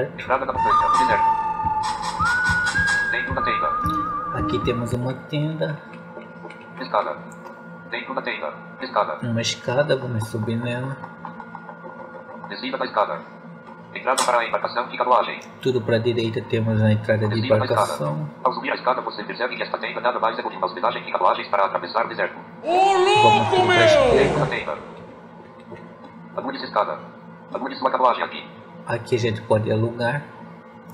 Entrada da montanha, deserto. Dentro da tenda. Aqui temos uma tenda, Escada. Dentro da tenda. Escada. uma escada, vamos subir nela. Descida da escada. Entrada para a embarcação e canoagem. Tudo para a direita temos a entrada de Descida embarcação. Ao subir a escada, você percebe que esta tenda nada mais é do que uma hospedagem e canoagens para atravessar o deserto. Vamos tudo para a Dentro da tenda. Agude escada. Agude sua canoagem aqui. Aqui a gente pode alugar,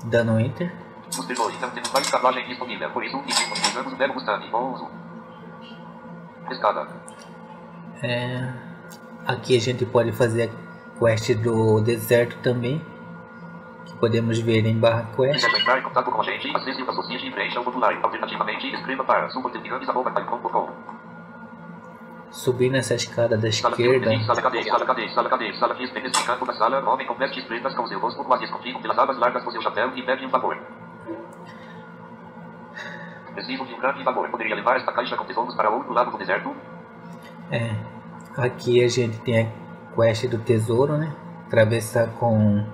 dando enter. Temos mais disponível. Por isso, disponibilizamos o verbo Gustavo. Bom uso. Escada. É, aqui a gente pode fazer a quest do deserto também, que podemos ver em barra quest. Quiser entrar em contato com a gente, acesse o associe e preencha o formulário. Alternativamente, escreva para. Subir nessa escada da esquerda. Preciso de um grande. Poderia levar esta caixa com tesouros para o outro lado do deserto? é, aqui a gente tem a quest do tesouro, né? Atravessar com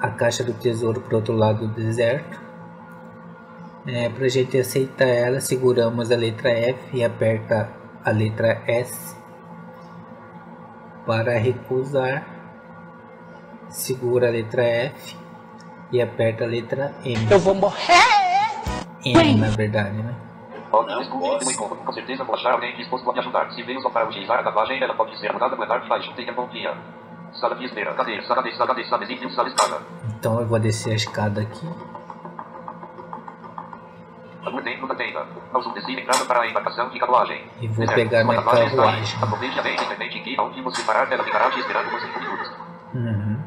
a caixa do tesouro para outro lado do deserto. É, para a gente aceitar ela, seguramos a letra F e aperta a letra S. Para recusar, segura a letra F e aperta a letra M. Eu vou morrer! M na verdade, né? Óbvio, desculpe, muito incômodo. Com certeza vou achar alguém disposto a me ajudar. Se veio só para utilizar a tatuagem, ela pode ser mudada no andar de baixo. Tenha bom dia. Sala de espera, cadeira, sala de, sala de, sala de, sala escada. Então eu vou descer a escada aqui. Dentro da tenda. Ao subdescer, entrada para a embarcação e. E vou Deserto, pegar minha carruagem. Aproveite a vez, independente que aonde você parar, ela ficará te esperando por 5 minutos. Uhum.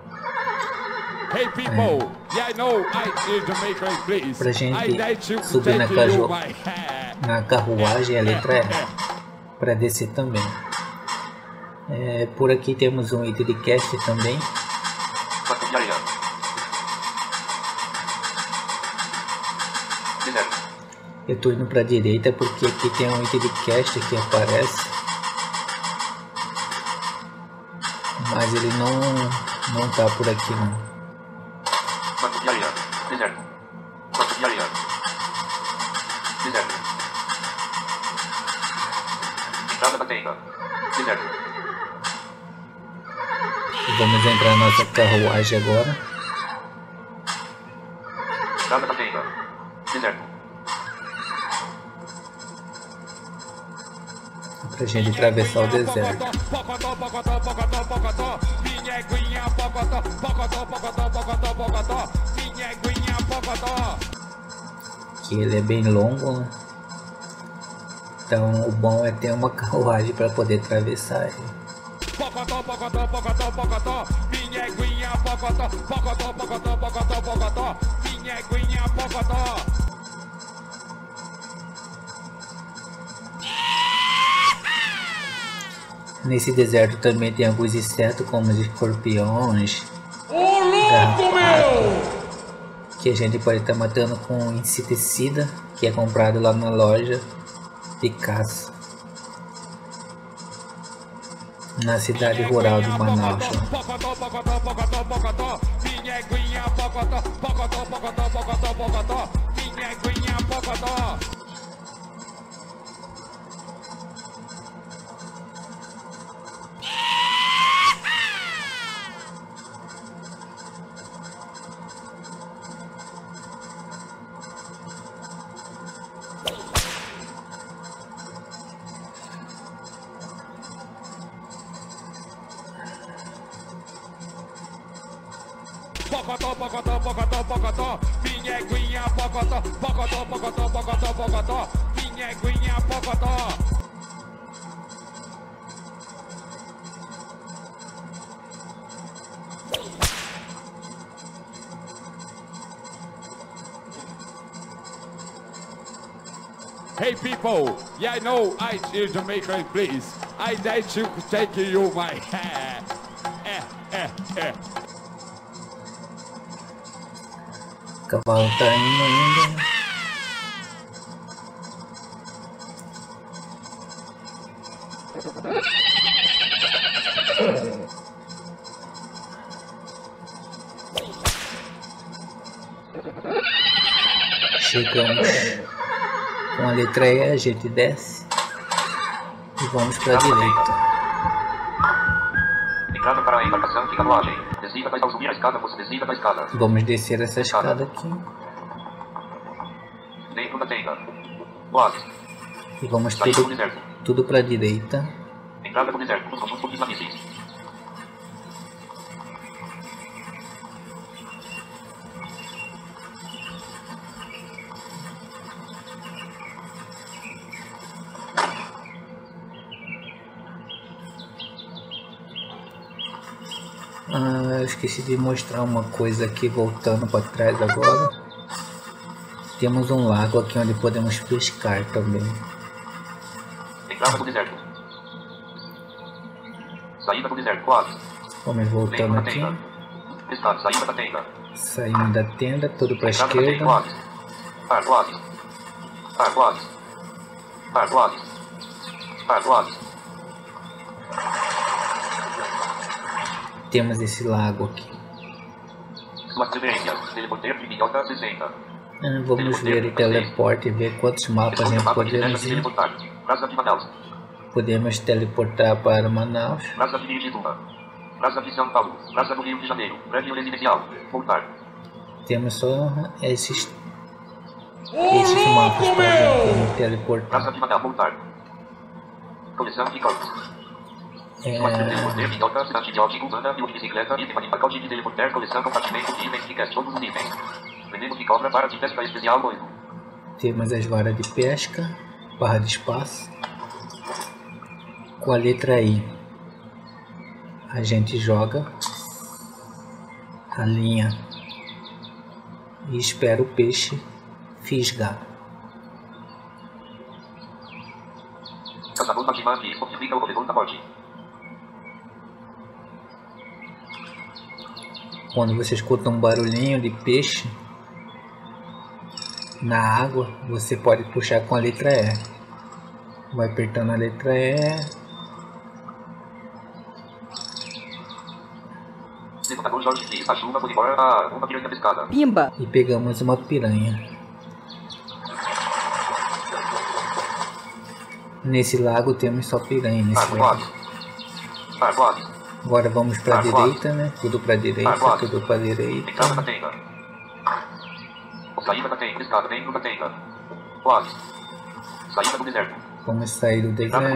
Hey people, yeah I know I is Jamaican please. Pra gente I like to subir na caju-. Na carruagem a letra E. Para descer também. É, por aqui temos um item de cast também. Patrulharia. Deserto. Eu tô indo para a direita porque aqui tem um item de cast que aparece. Mas ele não, não tá por aqui não. Vamos entrar na nossa carruagem agora. Deserto. Pra gente atravessar o deserto. Que ele é bem longo, né? Então o bom é ter uma carruagem para poder atravessar ele. Nesse deserto também tem alguns insetos como os escorpiões. garrapatas, Que a gente pode estar matando com inseticida que é comprado lá na loja de caça. Na cidade rural de Manaus. ó. Pocotó, pocotó, pocotó, pocotó. Minha pocotó, pocotó, pocotó, pocotó, pocotó. Pocotó. Pocotó, pocotó, pocotó, pocotó. Hey people, yeah I know I is Jamaican please. I like to take you my hair. Eh, eh, eh. Cavalo tá indo ainda. Chegamos com a letra E, a gente desce e vamos para a direita. Entrada para a embarcação de canoagem. Descida para subir a escada, você descida da escada. Vamos descer essa escada aqui Dentro da tenda. Oásis. e vamos do tudo, para a direita. Entrada do deserto. Os islamistas. Ah, eu esqueci de mostrar uma coisa aqui, voltando para trás agora. Temos um lago aqui onde podemos pescar também. Entrada do deserto. Saída do deserto. Oásis. Vamos voltando aqui. Estado. Saída da tenda. Saímos da tenda, tudo para a esquerda. Oásis. Ar, oásis. Ar, oásis. Ar, oásis. Ar, Temos esse lago aqui. Suas preferências. Teleporter de Minhoca 60. Ah, Vamos ver o teleporte e ver quantos mapas reserva podemos de ir. Podemos teleportar para Manaus. Praça de Mirituba. Praça de São Paulo. Praça do Rio de Janeiro. Prédio residencial. Voltar. Temos só esses, esses mapas para teleportar. Praça de Manaus. Voltar. Coleção de corpos. Temos as varas de pesca, barra de espaço. Com a letra I, a gente joga a linha e espera o peixe fisgar. Caçador Fatima que fortifica o corredor da morte. Quando você escuta um barulhinho de peixe na água, você pode puxar com a letra E. Vai apertando a letra E. Pimba! e pegamos uma piranha. Nesse lago temos só piranha nesse lago. Agora vamos para a direita, né? Tudo para a direita, tudo para a direita. Entrada da tenda. Saída da tenda. Escada dentro da tenda. Oásis. Saída do deserto. Vamos sair do deserto.